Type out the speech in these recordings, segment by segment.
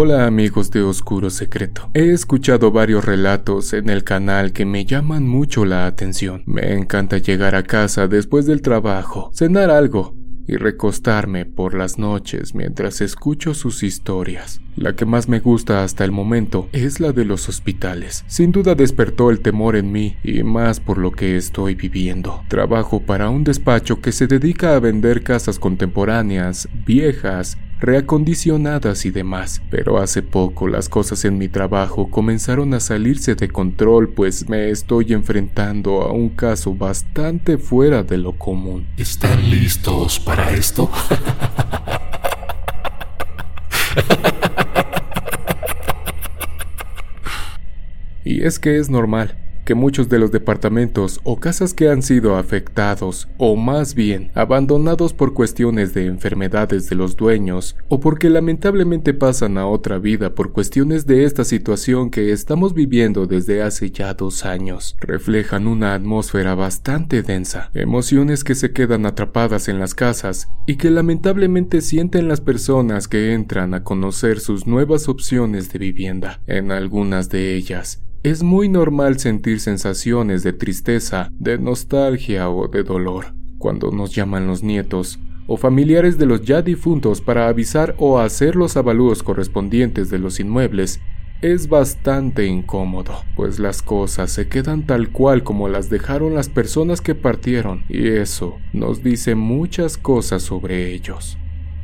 Hola amigos de Oscuro Secreto. He escuchado varios relatos en el canal que me llaman mucho la atención. Me encanta llegar a casa después del trabajo, cenar algo y recostarme por las noches mientras escucho sus historias. La que más me gusta hasta el momento es la de los hospitales. Sin duda despertó el temor en mí y más por lo que estoy viviendo. Trabajo para un despacho que se dedica a vender casas contemporáneas, viejas reacondicionadas y demás, pero hace poco las cosas en mi trabajo comenzaron a salirse de control pues me estoy enfrentando a un caso bastante fuera de lo común. ¿Están listos para esto? y es que es normal que muchos de los departamentos o casas que han sido afectados, o más bien abandonados por cuestiones de enfermedades de los dueños, o porque lamentablemente pasan a otra vida por cuestiones de esta situación que estamos viviendo desde hace ya dos años, reflejan una atmósfera bastante densa, emociones que se quedan atrapadas en las casas y que lamentablemente sienten las personas que entran a conocer sus nuevas opciones de vivienda. En algunas de ellas, es muy normal sentir sensaciones de tristeza, de nostalgia o de dolor cuando nos llaman los nietos o familiares de los ya difuntos para avisar o hacer los avalúos correspondientes de los inmuebles. Es bastante incómodo, pues las cosas se quedan tal cual como las dejaron las personas que partieron, y eso nos dice muchas cosas sobre ellos.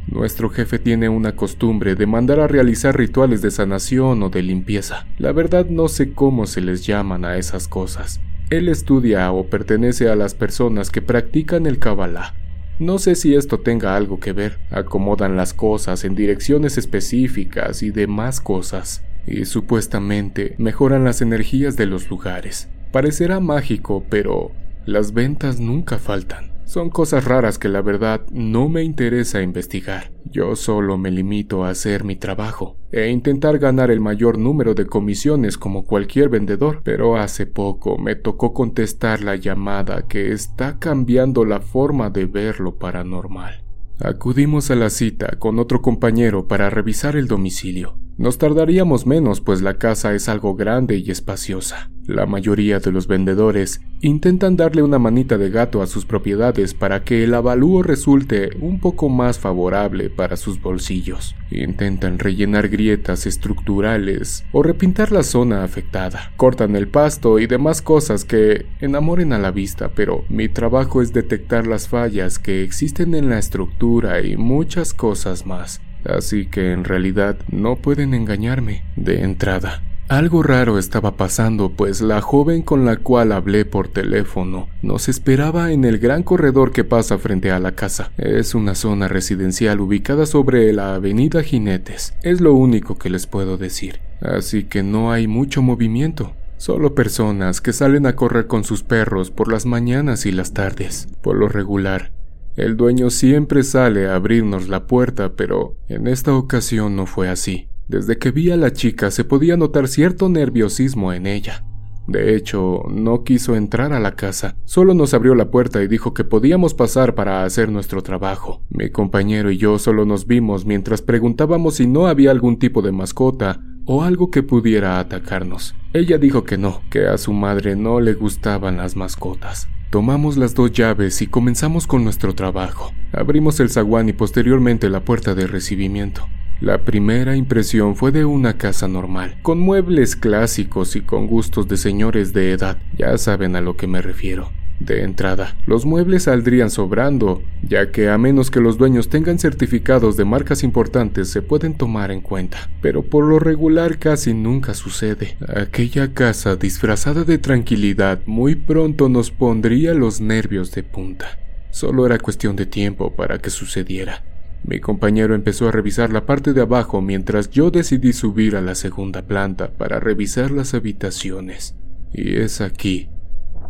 Nuestro jefe tiene una costumbre de mandar a realizar rituales de sanación o de limpieza. La verdad no sé cómo se les llaman a esas cosas. Él estudia o pertenece a las personas que practican el Kabbalah. No sé si esto tenga algo que ver. Acomodan las cosas en direcciones específicas y demás cosas. Y supuestamente mejoran las energías de los lugares. Parecerá mágico, pero las ventas nunca faltan. Son cosas raras que la verdad no me interesa investigar. Yo solo me limito a hacer mi trabajo e intentar ganar el mayor número de comisiones como cualquier vendedor, pero hace poco me tocó contestar la llamada que está cambiando la forma de ver lo paranormal. Acudimos a la cita con otro compañero para revisar el domicilio. Nos tardaríamos menos pues la casa es algo grande y espaciosa. La mayoría de los vendedores intentan darle una manita de gato a sus propiedades para que el avalúo resulte un poco más favorable para sus bolsillos. Intentan rellenar grietas estructurales o repintar la zona afectada. Cortan el pasto y demás cosas que enamoren a la vista, pero mi trabajo es detectar las fallas que existen en la estructura y muchas cosas más. Así que en realidad no pueden engañarme de entrada. Algo raro estaba pasando, pues la joven con la cual hablé por teléfono nos esperaba en el gran corredor que pasa frente a la casa. Es una zona residencial ubicada sobre la avenida Jinetes. Es lo único que les puedo decir. Así que no hay mucho movimiento. Solo personas que salen a correr con sus perros por las mañanas y las tardes. Por lo regular, el dueño siempre sale a abrirnos la puerta, pero en esta ocasión no fue así. Desde que vi a la chica se podía notar cierto nerviosismo en ella. De hecho, no quiso entrar a la casa, solo nos abrió la puerta y dijo que podíamos pasar para hacer nuestro trabajo. Mi compañero y yo solo nos vimos mientras preguntábamos si no había algún tipo de mascota o algo que pudiera atacarnos. Ella dijo que no, que a su madre no le gustaban las mascotas. Tomamos las dos llaves y comenzamos con nuestro trabajo. Abrimos el zaguán y posteriormente la puerta de recibimiento. La primera impresión fue de una casa normal, con muebles clásicos y con gustos de señores de edad, ya saben a lo que me refiero. De entrada, los muebles saldrían sobrando, ya que a menos que los dueños tengan certificados de marcas importantes se pueden tomar en cuenta, pero por lo regular casi nunca sucede. Aquella casa disfrazada de tranquilidad muy pronto nos pondría los nervios de punta. Solo era cuestión de tiempo para que sucediera. Mi compañero empezó a revisar la parte de abajo mientras yo decidí subir a la segunda planta para revisar las habitaciones. Y es aquí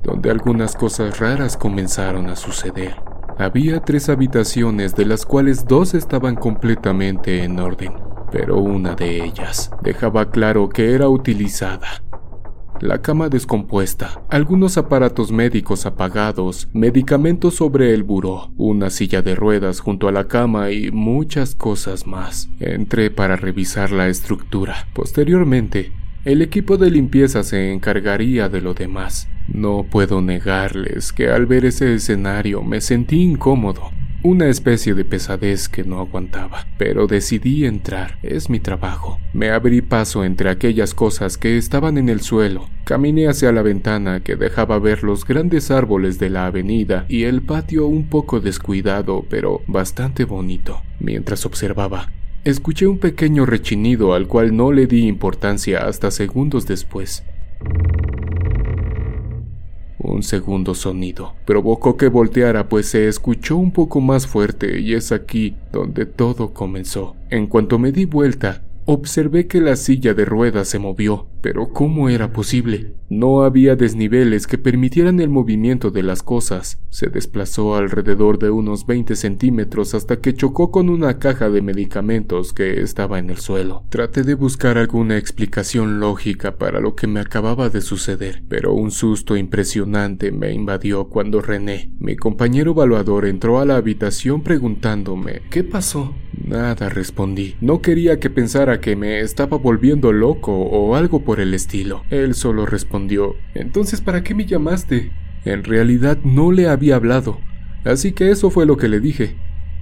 donde algunas cosas raras comenzaron a suceder. Había tres habitaciones de las cuales dos estaban completamente en orden, pero una de ellas dejaba claro que era utilizada. la cama descompuesta, algunos aparatos médicos apagados, medicamentos sobre el buró, una silla de ruedas junto a la cama y muchas cosas más. Entré para revisar la estructura. Posteriormente, el equipo de limpieza se encargaría de lo demás. No puedo negarles que al ver ese escenario me sentí incómodo una especie de pesadez que no aguantaba, pero decidí entrar, es mi trabajo. Me abrí paso entre aquellas cosas que estaban en el suelo, caminé hacia la ventana que dejaba ver los grandes árboles de la avenida y el patio un poco descuidado, pero bastante bonito. Mientras observaba, escuché un pequeño rechinido al cual no le di importancia hasta segundos después. Un segundo sonido provocó que volteara pues se escuchó un poco más fuerte y es aquí donde todo comenzó. En cuanto me di vuelta, observé que la silla de ruedas se movió pero ¿cómo era posible? No había desniveles que permitieran el movimiento de las cosas. Se desplazó alrededor de unos 20 centímetros hasta que chocó con una caja de medicamentos que estaba en el suelo. Traté de buscar alguna explicación lógica para lo que me acababa de suceder, pero un susto impresionante me invadió cuando René, mi compañero evaluador, entró a la habitación preguntándome ¿Qué pasó? Nada respondí. No quería que pensara que me estaba volviendo loco o algo por el estilo. Él solo respondió, Entonces, ¿para qué me llamaste? En realidad no le había hablado, así que eso fue lo que le dije.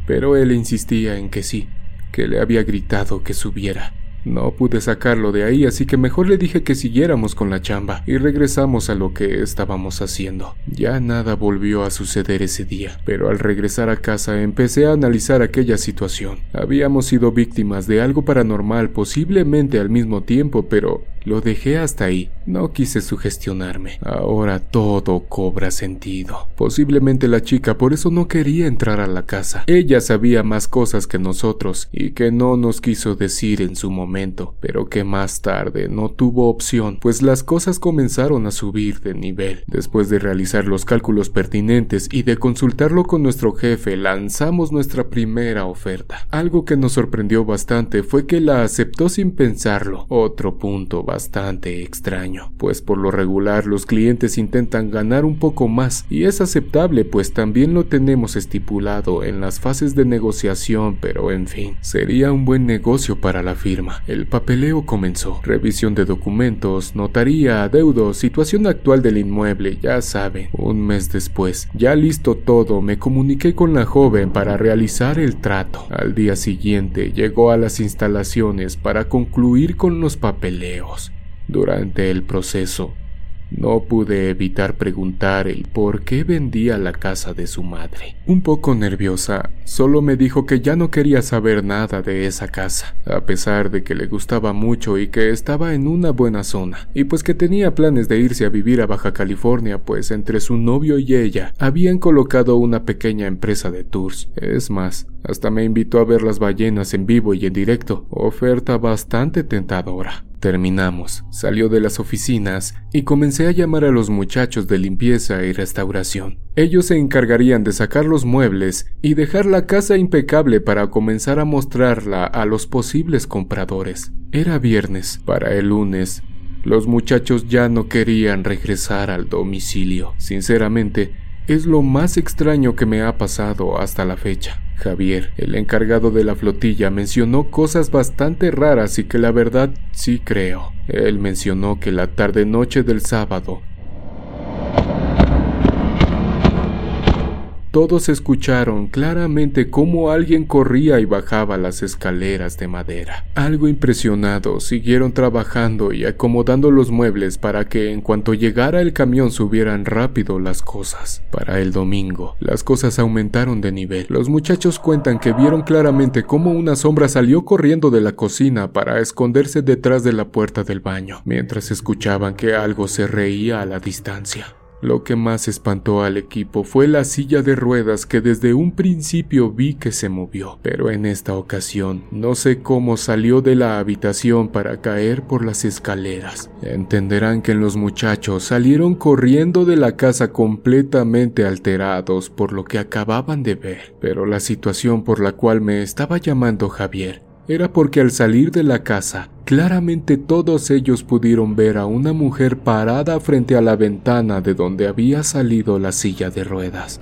Pero él insistía en que sí, que le había gritado que subiera. No pude sacarlo de ahí, así que mejor le dije que siguiéramos con la chamba y regresamos a lo que estábamos haciendo. Ya nada volvió a suceder ese día, pero al regresar a casa empecé a analizar aquella situación. Habíamos sido víctimas de algo paranormal posiblemente al mismo tiempo, pero lo dejé hasta ahí. No quise sugestionarme. Ahora todo cobra sentido. Posiblemente la chica por eso no quería entrar a la casa. Ella sabía más cosas que nosotros y que no nos quiso decir en su momento, pero que más tarde no tuvo opción, pues las cosas comenzaron a subir de nivel. Después de realizar los cálculos pertinentes y de consultarlo con nuestro jefe, lanzamos nuestra primera oferta. Algo que nos sorprendió bastante fue que la aceptó sin pensarlo. Otro punto bastante extraño, pues por lo regular los clientes intentan ganar un poco más y es aceptable pues también lo tenemos estipulado en las fases de negociación, pero en fin, sería un buen negocio para la firma. El papeleo comenzó, revisión de documentos, notaría, adeudos, situación actual del inmueble, ya saben. Un mes después, ya listo todo, me comuniqué con la joven para realizar el trato. Al día siguiente llegó a las instalaciones para concluir con los papeleos. Durante el proceso, no pude evitar preguntar el por qué vendía la casa de su madre. Un poco nerviosa, solo me dijo que ya no quería saber nada de esa casa, a pesar de que le gustaba mucho y que estaba en una buena zona, y pues que tenía planes de irse a vivir a Baja California, pues entre su novio y ella habían colocado una pequeña empresa de tours. Es más, hasta me invitó a ver las ballenas en vivo y en directo, oferta bastante tentadora. Terminamos, salió de las oficinas y comencé a llamar a los muchachos de limpieza y restauración. Ellos se encargarían de sacar los muebles y dejar la casa impecable para comenzar a mostrarla a los posibles compradores. Era viernes, para el lunes. Los muchachos ya no querían regresar al domicilio. Sinceramente, es lo más extraño que me ha pasado hasta la fecha. Javier, el encargado de la flotilla, mencionó cosas bastante raras y que la verdad sí creo. Él mencionó que la tarde-noche del sábado Todos escucharon claramente cómo alguien corría y bajaba las escaleras de madera. Algo impresionados, siguieron trabajando y acomodando los muebles para que en cuanto llegara el camión subieran rápido las cosas. Para el domingo, las cosas aumentaron de nivel. Los muchachos cuentan que vieron claramente cómo una sombra salió corriendo de la cocina para esconderse detrás de la puerta del baño, mientras escuchaban que algo se reía a la distancia. Lo que más espantó al equipo fue la silla de ruedas que desde un principio vi que se movió, pero en esta ocasión no sé cómo salió de la habitación para caer por las escaleras. Entenderán que los muchachos salieron corriendo de la casa completamente alterados por lo que acababan de ver, pero la situación por la cual me estaba llamando Javier era porque al salir de la casa, claramente todos ellos pudieron ver a una mujer parada frente a la ventana de donde había salido la silla de ruedas.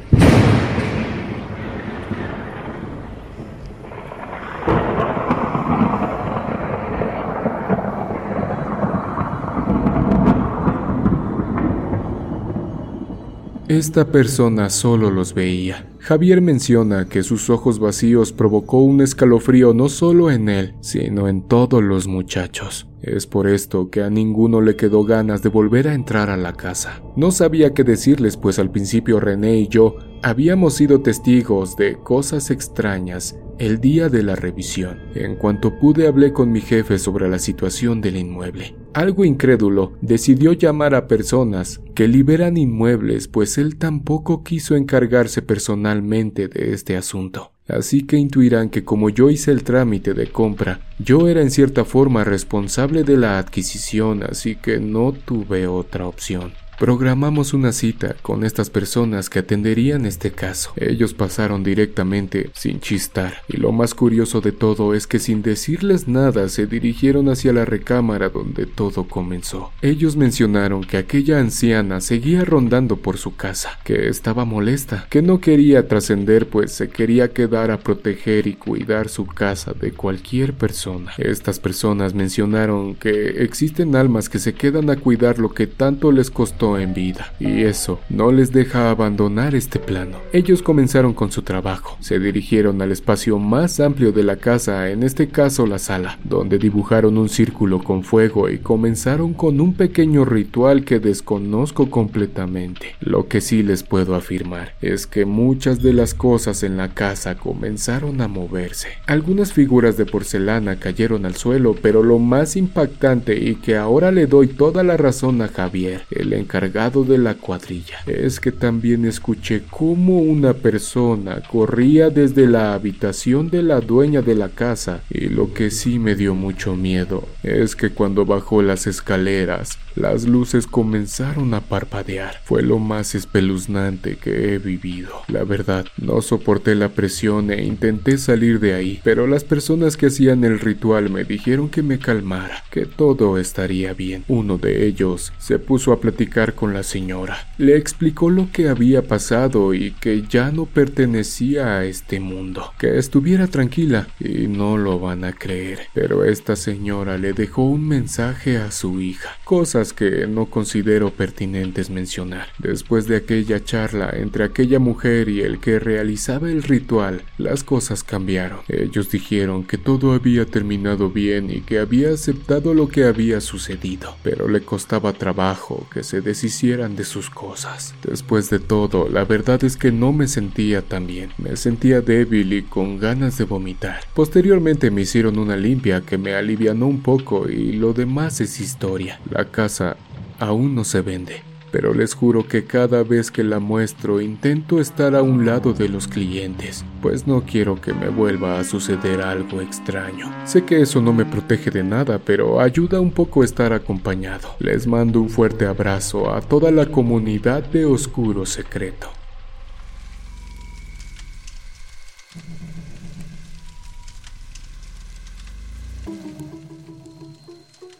Esta persona solo los veía. Javier menciona que sus ojos vacíos provocó un escalofrío no solo en él, sino en todos los muchachos. Es por esto que a ninguno le quedó ganas de volver a entrar a la casa. No sabía qué decirles, pues al principio René y yo habíamos sido testigos de cosas extrañas el día de la revisión. En cuanto pude hablé con mi jefe sobre la situación del inmueble. Algo incrédulo, decidió llamar a personas que liberan inmuebles, pues él tampoco quiso encargarse personalmente de este asunto. Así que intuirán que como yo hice el trámite de compra, yo era en cierta forma responsable de la adquisición, así que no tuve otra opción. Programamos una cita con estas personas que atenderían este caso. Ellos pasaron directamente sin chistar. Y lo más curioso de todo es que sin decirles nada se dirigieron hacia la recámara donde todo comenzó. Ellos mencionaron que aquella anciana seguía rondando por su casa, que estaba molesta, que no quería trascender pues se quería quedar a proteger y cuidar su casa de cualquier persona. Estas personas mencionaron que existen almas que se quedan a cuidar lo que tanto les costó en vida, y eso no les deja abandonar este plano. Ellos comenzaron con su trabajo, se dirigieron al espacio más amplio de la casa, en este caso la sala, donde dibujaron un círculo con fuego y comenzaron con un pequeño ritual que desconozco completamente. Lo que sí les puedo afirmar es que muchas de las cosas en la casa comenzaron a moverse. Algunas figuras de porcelana cayeron al suelo, pero lo más impactante y que ahora le doy toda la razón a Javier, el encargado de la cuadrilla. Es que también escuché cómo una persona corría desde la habitación de la dueña de la casa y lo que sí me dio mucho miedo es que cuando bajó las escaleras las luces comenzaron a parpadear. Fue lo más espeluznante que he vivido. La verdad, no soporté la presión e intenté salir de ahí, pero las personas que hacían el ritual me dijeron que me calmara, que todo estaría bien. Uno de ellos se puso a platicar con la señora. Le explicó lo que había pasado y que ya no pertenecía a este mundo, que estuviera tranquila y no lo van a creer. Pero esta señora le dejó un mensaje a su hija, cosa que no considero pertinentes mencionar. Después de aquella charla entre aquella mujer y el que realizaba el ritual, las cosas cambiaron. Ellos dijeron que todo había terminado bien y que había aceptado lo que había sucedido, pero le costaba trabajo que se deshicieran de sus cosas. Después de todo, la verdad es que no me sentía tan bien. Me sentía débil y con ganas de vomitar. Posteriormente me hicieron una limpia que me alivianó un poco y lo demás es historia. La casa aún no se vende, pero les juro que cada vez que la muestro intento estar a un lado de los clientes, pues no quiero que me vuelva a suceder algo extraño. Sé que eso no me protege de nada, pero ayuda un poco estar acompañado. Les mando un fuerte abrazo a toda la comunidad de Oscuro Secreto.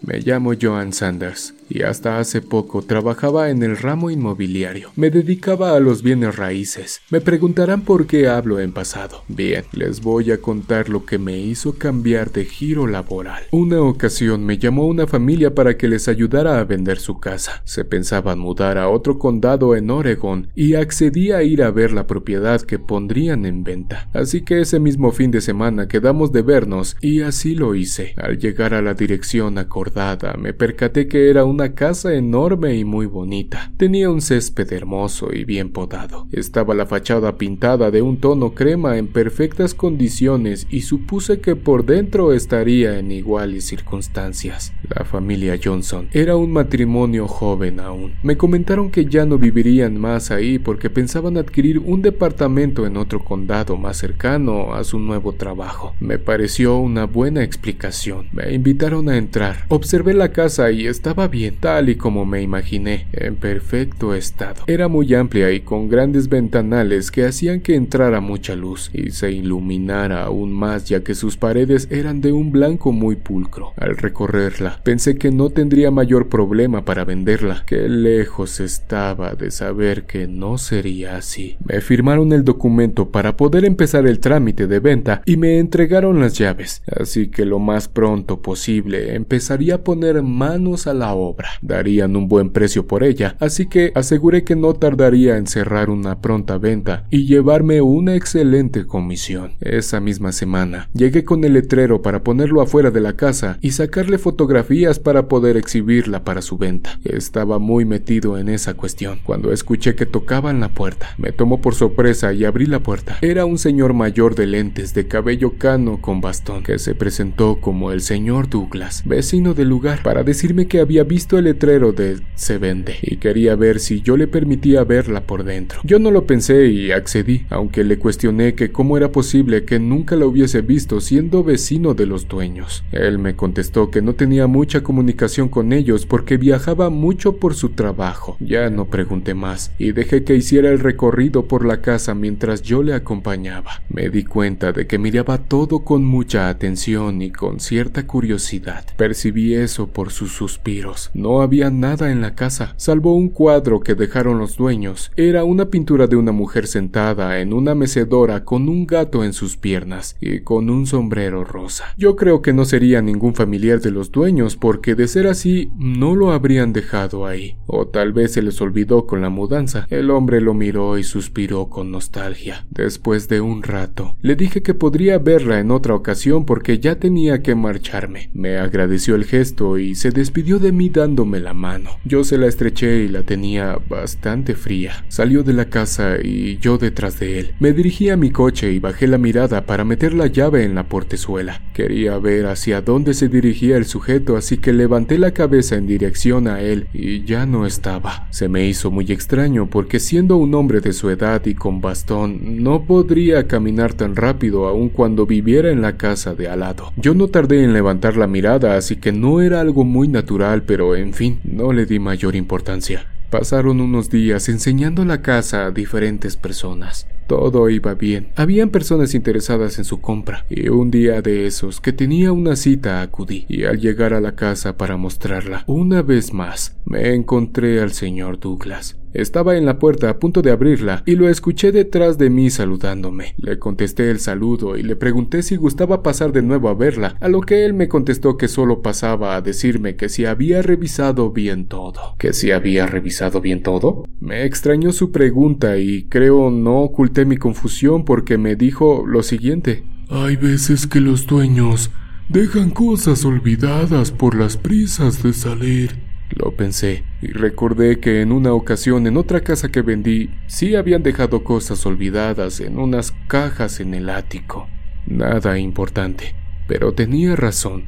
Me llamo Joan Sanders y hasta hace poco trabajaba en el ramo inmobiliario. Me dedicaba a los bienes raíces. Me preguntarán por qué hablo en pasado. Bien, les voy a contar lo que me hizo cambiar de giro laboral. Una ocasión me llamó una familia para que les ayudara a vender su casa. Se pensaban mudar a otro condado en Oregon y accedí a ir a ver la propiedad que pondrían en venta. Así que ese mismo fin de semana quedamos de vernos y así lo hice. Al llegar a la dirección acordada me percaté que era un una casa enorme y muy bonita. Tenía un césped hermoso y bien podado. Estaba la fachada pintada de un tono crema en perfectas condiciones y supuse que por dentro estaría en iguales circunstancias. La familia Johnson era un matrimonio joven aún. Me comentaron que ya no vivirían más ahí porque pensaban adquirir un departamento en otro condado más cercano a su nuevo trabajo. Me pareció una buena explicación. Me invitaron a entrar. Observé la casa y estaba bien tal y como me imaginé, en perfecto estado. Era muy amplia y con grandes ventanales que hacían que entrara mucha luz y se iluminara aún más ya que sus paredes eran de un blanco muy pulcro. Al recorrerla, pensé que no tendría mayor problema para venderla. Qué lejos estaba de saber que no sería así. Me firmaron el documento para poder empezar el trámite de venta y me entregaron las llaves, así que lo más pronto posible empezaría a poner manos a la obra. Darían un buen precio por ella, así que aseguré que no tardaría en cerrar una pronta venta y llevarme una excelente comisión. Esa misma semana llegué con el letrero para ponerlo afuera de la casa y sacarle fotografías para poder exhibirla para su venta. Estaba muy metido en esa cuestión cuando escuché que tocaban la puerta. Me tomó por sorpresa y abrí la puerta. Era un señor mayor de lentes, de cabello cano con bastón, que se presentó como el señor Douglas, vecino del lugar, para decirme que había el letrero de se vende y quería ver si yo le permitía verla por dentro. Yo no lo pensé y accedí, aunque le cuestioné que cómo era posible que nunca la hubiese visto siendo vecino de los dueños. Él me contestó que no tenía mucha comunicación con ellos porque viajaba mucho por su trabajo. Ya no pregunté más y dejé que hiciera el recorrido por la casa mientras yo le acompañaba. Me di cuenta de que miraba todo con mucha atención y con cierta curiosidad. Percibí eso por sus suspiros. No había nada en la casa, salvo un cuadro que dejaron los dueños. Era una pintura de una mujer sentada en una mecedora con un gato en sus piernas y con un sombrero rosa. Yo creo que no sería ningún familiar de los dueños porque de ser así no lo habrían dejado ahí. O tal vez se les olvidó con la mudanza. El hombre lo miró y suspiró con nostalgia. Después de un rato, le dije que podría verla en otra ocasión porque ya tenía que marcharme. Me agradeció el gesto y se despidió de mí dándome la mano. Yo se la estreché y la tenía bastante fría. Salió de la casa y yo detrás de él. Me dirigí a mi coche y bajé la mirada para meter la llave en la portezuela. Quería ver hacia dónde se dirigía el sujeto, así que levanté la cabeza en dirección a él y ya no estaba. Se me hizo muy extraño porque siendo un hombre de su edad y con bastón, no podría caminar tan rápido aun cuando viviera en la casa de al lado. Yo no tardé en levantar la mirada, así que no era algo muy natural, pero en fin, no le di mayor importancia. Pasaron unos días enseñando la casa a diferentes personas. Todo iba bien. Habían personas interesadas en su compra, y un día de esos que tenía una cita acudí, y al llegar a la casa para mostrarla, una vez más, me encontré al señor Douglas. Estaba en la puerta a punto de abrirla y lo escuché detrás de mí saludándome. Le contesté el saludo y le pregunté si gustaba pasar de nuevo a verla, a lo que él me contestó que solo pasaba a decirme que si había revisado bien todo. ¿Que si había revisado bien todo? Me extrañó su pregunta y creo no oculté mi confusión porque me dijo lo siguiente. Hay veces que los dueños dejan cosas olvidadas por las prisas de salir. Lo pensé y recordé que en una ocasión en otra casa que vendí sí habían dejado cosas olvidadas en unas cajas en el ático. Nada importante, pero tenía razón.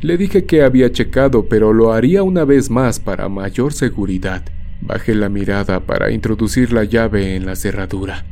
Le dije que había checado, pero lo haría una vez más para mayor seguridad. Bajé la mirada para introducir la llave en la cerradura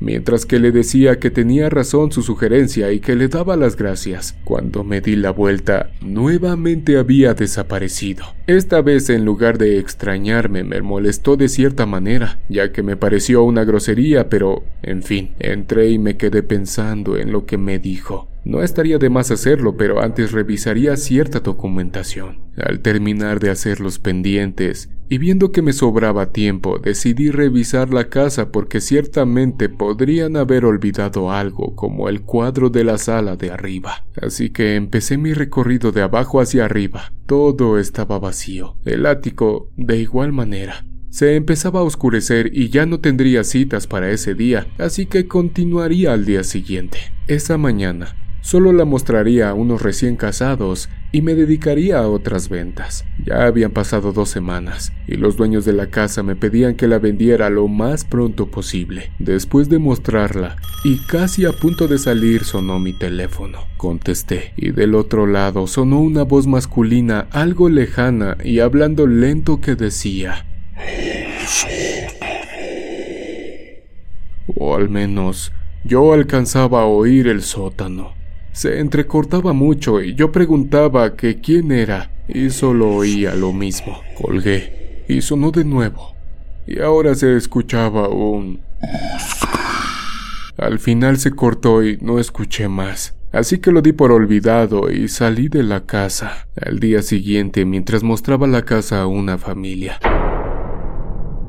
mientras que le decía que tenía razón su sugerencia y que le daba las gracias. Cuando me di la vuelta, nuevamente había desaparecido. Esta vez en lugar de extrañarme me molestó de cierta manera, ya que me pareció una grosería, pero, en fin, entré y me quedé pensando en lo que me dijo. No estaría de más hacerlo, pero antes revisaría cierta documentación. Al terminar de hacer los pendientes, y viendo que me sobraba tiempo, decidí revisar la casa porque ciertamente podrían haber olvidado algo como el cuadro de la sala de arriba. Así que empecé mi recorrido de abajo hacia arriba. Todo estaba vacío, el ático de igual manera. Se empezaba a oscurecer y ya no tendría citas para ese día, así que continuaría al día siguiente. Esa mañana Solo la mostraría a unos recién casados y me dedicaría a otras ventas. Ya habían pasado dos semanas y los dueños de la casa me pedían que la vendiera lo más pronto posible. Después de mostrarla y casi a punto de salir sonó mi teléfono. Contesté y del otro lado sonó una voz masculina algo lejana y hablando lento que decía o al menos yo alcanzaba a oír el sótano. Se entrecortaba mucho y yo preguntaba que quién era, y solo oía lo mismo. Colgué y sonó de nuevo. Y ahora se escuchaba un... Al final se cortó y no escuché más. Así que lo di por olvidado y salí de la casa. Al día siguiente, mientras mostraba la casa a una familia,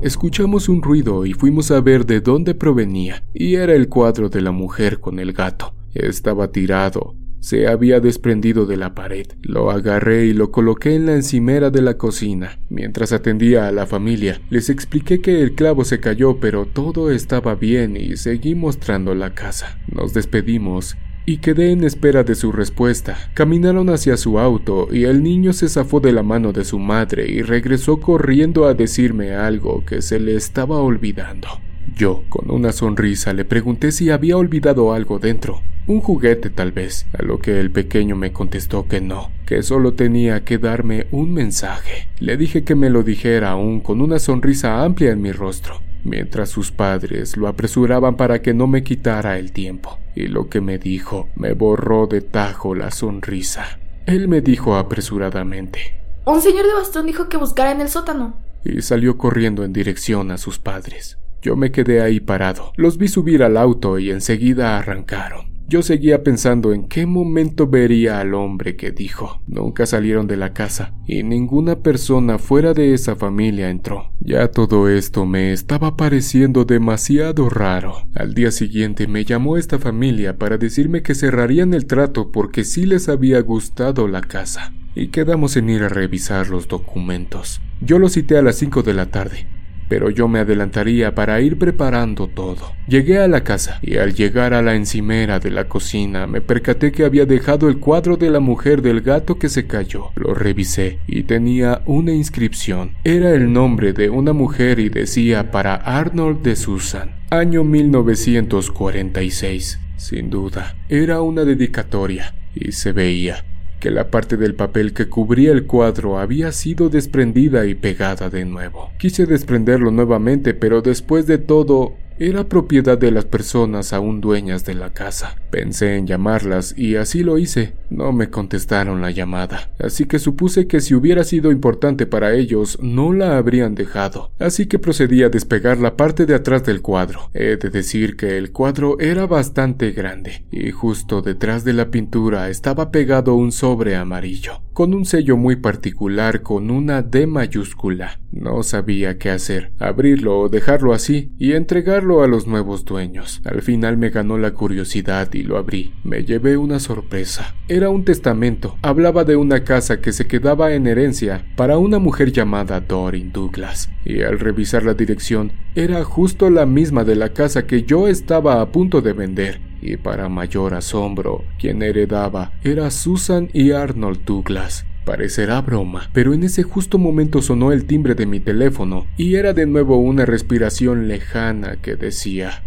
escuchamos un ruido y fuimos a ver de dónde provenía, y era el cuadro de la mujer con el gato. Estaba tirado, se había desprendido de la pared. Lo agarré y lo coloqué en la encimera de la cocina. Mientras atendía a la familia, les expliqué que el clavo se cayó, pero todo estaba bien y seguí mostrando la casa. Nos despedimos y quedé en espera de su respuesta. Caminaron hacia su auto y el niño se zafó de la mano de su madre y regresó corriendo a decirme algo que se le estaba olvidando. Yo, con una sonrisa, le pregunté si había olvidado algo dentro. Un juguete tal vez, a lo que el pequeño me contestó que no, que solo tenía que darme un mensaje. Le dije que me lo dijera aún con una sonrisa amplia en mi rostro mientras sus padres lo apresuraban para que no me quitara el tiempo, y lo que me dijo me borró de tajo la sonrisa. Él me dijo apresuradamente. Un señor de bastón dijo que buscara en el sótano. Y salió corriendo en dirección a sus padres. Yo me quedé ahí parado. Los vi subir al auto y enseguida arrancaron. Yo seguía pensando en qué momento vería al hombre que dijo. Nunca salieron de la casa y ninguna persona fuera de esa familia entró. Ya todo esto me estaba pareciendo demasiado raro. Al día siguiente me llamó esta familia para decirme que cerrarían el trato porque sí les había gustado la casa. Y quedamos en ir a revisar los documentos. Yo lo cité a las 5 de la tarde pero yo me adelantaría para ir preparando todo. Llegué a la casa y al llegar a la encimera de la cocina me percaté que había dejado el cuadro de la mujer del gato que se cayó. Lo revisé y tenía una inscripción. Era el nombre de una mujer y decía para Arnold de Susan, año 1946. Sin duda, era una dedicatoria y se veía que la parte del papel que cubría el cuadro había sido desprendida y pegada de nuevo. Quise desprenderlo nuevamente, pero después de todo era propiedad de las personas aún dueñas de la casa. Pensé en llamarlas y así lo hice. No me contestaron la llamada, así que supuse que si hubiera sido importante para ellos no la habrían dejado. Así que procedí a despegar la parte de atrás del cuadro. He de decir que el cuadro era bastante grande y justo detrás de la pintura estaba pegado un sobre amarillo, con un sello muy particular con una D mayúscula. No sabía qué hacer, abrirlo o dejarlo así y entregarlo a los nuevos dueños. Al final me ganó la curiosidad y lo abrí. Me llevé una sorpresa. Era un testamento. Hablaba de una casa que se quedaba en herencia para una mujer llamada Dorin Douglas. Y al revisar la dirección, era justo la misma de la casa que yo estaba a punto de vender. Y para mayor asombro, quien heredaba era Susan y Arnold Douglas. Parecerá broma, pero en ese justo momento sonó el timbre de mi teléfono y era de nuevo una respiración lejana que decía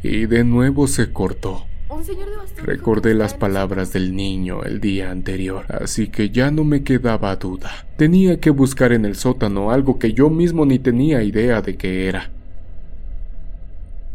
y de nuevo se cortó. Recordé las palabras del niño el día anterior, así que ya no me quedaba duda. Tenía que buscar en el sótano algo que yo mismo ni tenía idea de qué era.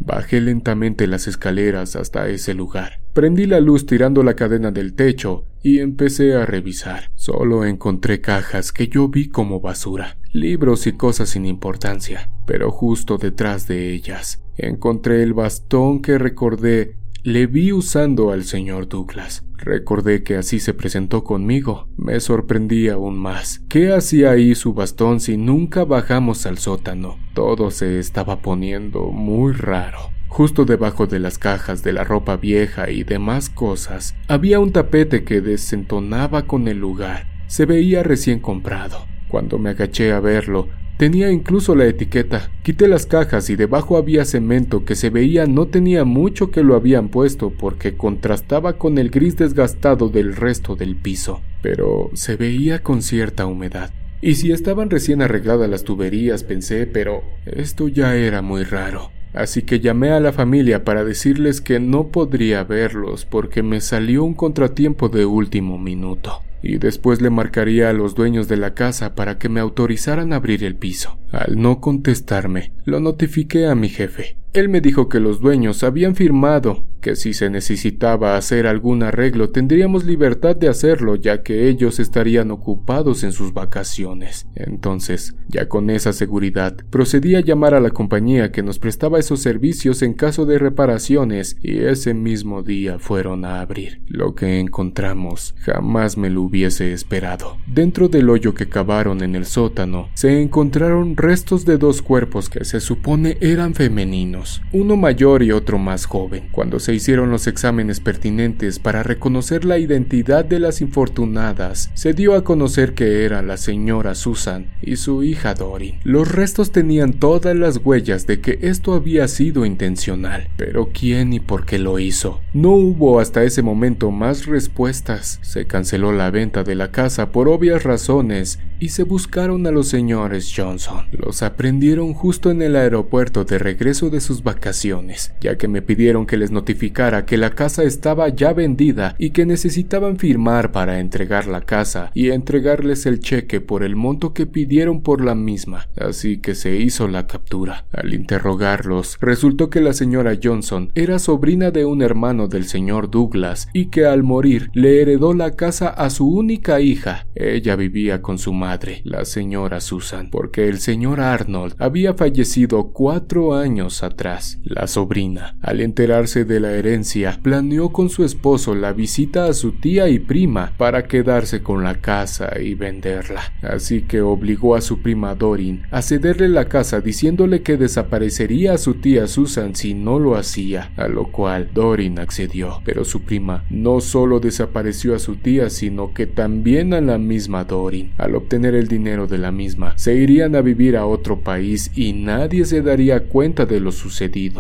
Bajé lentamente las escaleras hasta ese lugar. Prendí la luz tirando la cadena del techo y empecé a revisar. Solo encontré cajas que yo vi como basura, libros y cosas sin importancia, pero justo detrás de ellas encontré el bastón que recordé le vi usando al señor Douglas. Recordé que así se presentó conmigo. Me sorprendí aún más. ¿Qué hacía ahí su bastón si nunca bajamos al sótano? Todo se estaba poniendo muy raro. Justo debajo de las cajas de la ropa vieja y demás cosas, había un tapete que desentonaba con el lugar. Se veía recién comprado. Cuando me agaché a verlo, tenía incluso la etiqueta. Quité las cajas y debajo había cemento que se veía no tenía mucho que lo habían puesto porque contrastaba con el gris desgastado del resto del piso, pero se veía con cierta humedad. Y si estaban recién arregladas las tuberías, pensé, pero esto ya era muy raro. Así que llamé a la familia para decirles que no podría verlos porque me salió un contratiempo de último minuto. Y después le marcaría a los dueños de la casa para que me autorizaran a abrir el piso. Al no contestarme, lo notifiqué a mi jefe. Él me dijo que los dueños habían firmado que si se necesitaba hacer algún arreglo tendríamos libertad de hacerlo ya que ellos estarían ocupados en sus vacaciones. Entonces, ya con esa seguridad, procedí a llamar a la compañía que nos prestaba esos servicios en caso de reparaciones y ese mismo día fueron a abrir. Lo que encontramos jamás me lo hubiese esperado. Dentro del hoyo que cavaron en el sótano se encontraron restos de dos cuerpos que se supone eran femeninos, uno mayor y otro más joven. Cuando se hicieron los exámenes pertinentes para reconocer la identidad de las infortunadas, se dio a conocer que era la señora Susan y su hija Dorin. Los restos tenían todas las huellas de que esto había sido intencional, pero quién y por qué lo hizo. No hubo hasta ese momento más respuestas. Se canceló la venta de la casa por obvias razones y se buscaron a los señores Johnson. Los aprendieron justo en el aeropuerto de regreso de sus vacaciones, ya que me pidieron que les notificara que la casa estaba ya vendida y que necesitaban firmar para entregar la casa y entregarles el cheque por el monto que pidieron por la misma. Así que se hizo la captura. Al interrogarlos, resultó que la señora Johnson era sobrina de un hermano del señor Douglas y que al morir le heredó la casa a su única hija. Ella vivía con su madre la señora Susan, porque el señor Arnold había fallecido cuatro años atrás. La sobrina, al enterarse de la herencia, planeó con su esposo la visita a su tía y prima para quedarse con la casa y venderla. Así que obligó a su prima Dorin a cederle la casa diciéndole que desaparecería a su tía Susan si no lo hacía, a lo cual Dorin accedió. Pero su prima no solo desapareció a su tía, sino que también a la misma Dorin. Al obtener el dinero de la misma, se irían a vivir a otro país y nadie se daría cuenta de lo sucedido.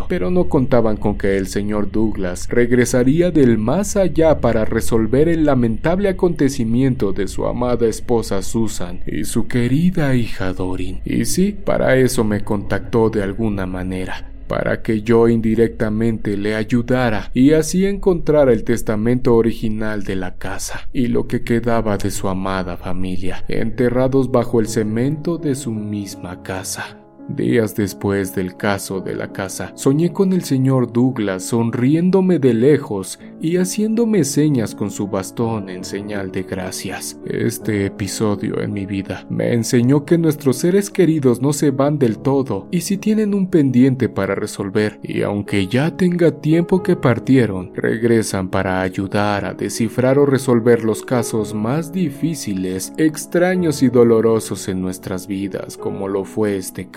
Pero no contaban con que el señor Douglas regresaría del más allá para resolver el lamentable acontecimiento de su amada esposa Susan y su querida hija Dorin. Y sí, para eso me contactó de alguna manera para que yo indirectamente le ayudara y así encontrara el testamento original de la casa y lo que quedaba de su amada familia, enterrados bajo el cemento de su misma casa. Días después del caso de la casa, soñé con el señor Douglas sonriéndome de lejos y haciéndome señas con su bastón en señal de gracias. Este episodio en mi vida me enseñó que nuestros seres queridos no se van del todo y si tienen un pendiente para resolver y aunque ya tenga tiempo que partieron, regresan para ayudar a descifrar o resolver los casos más difíciles, extraños y dolorosos en nuestras vidas como lo fue este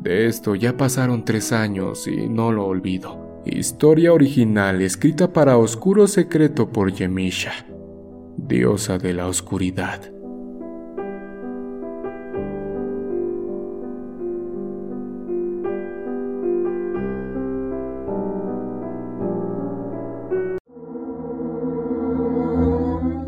De esto ya pasaron tres años y no lo olvido. Historia original escrita para Oscuro Secreto por Yemisha, diosa de la oscuridad.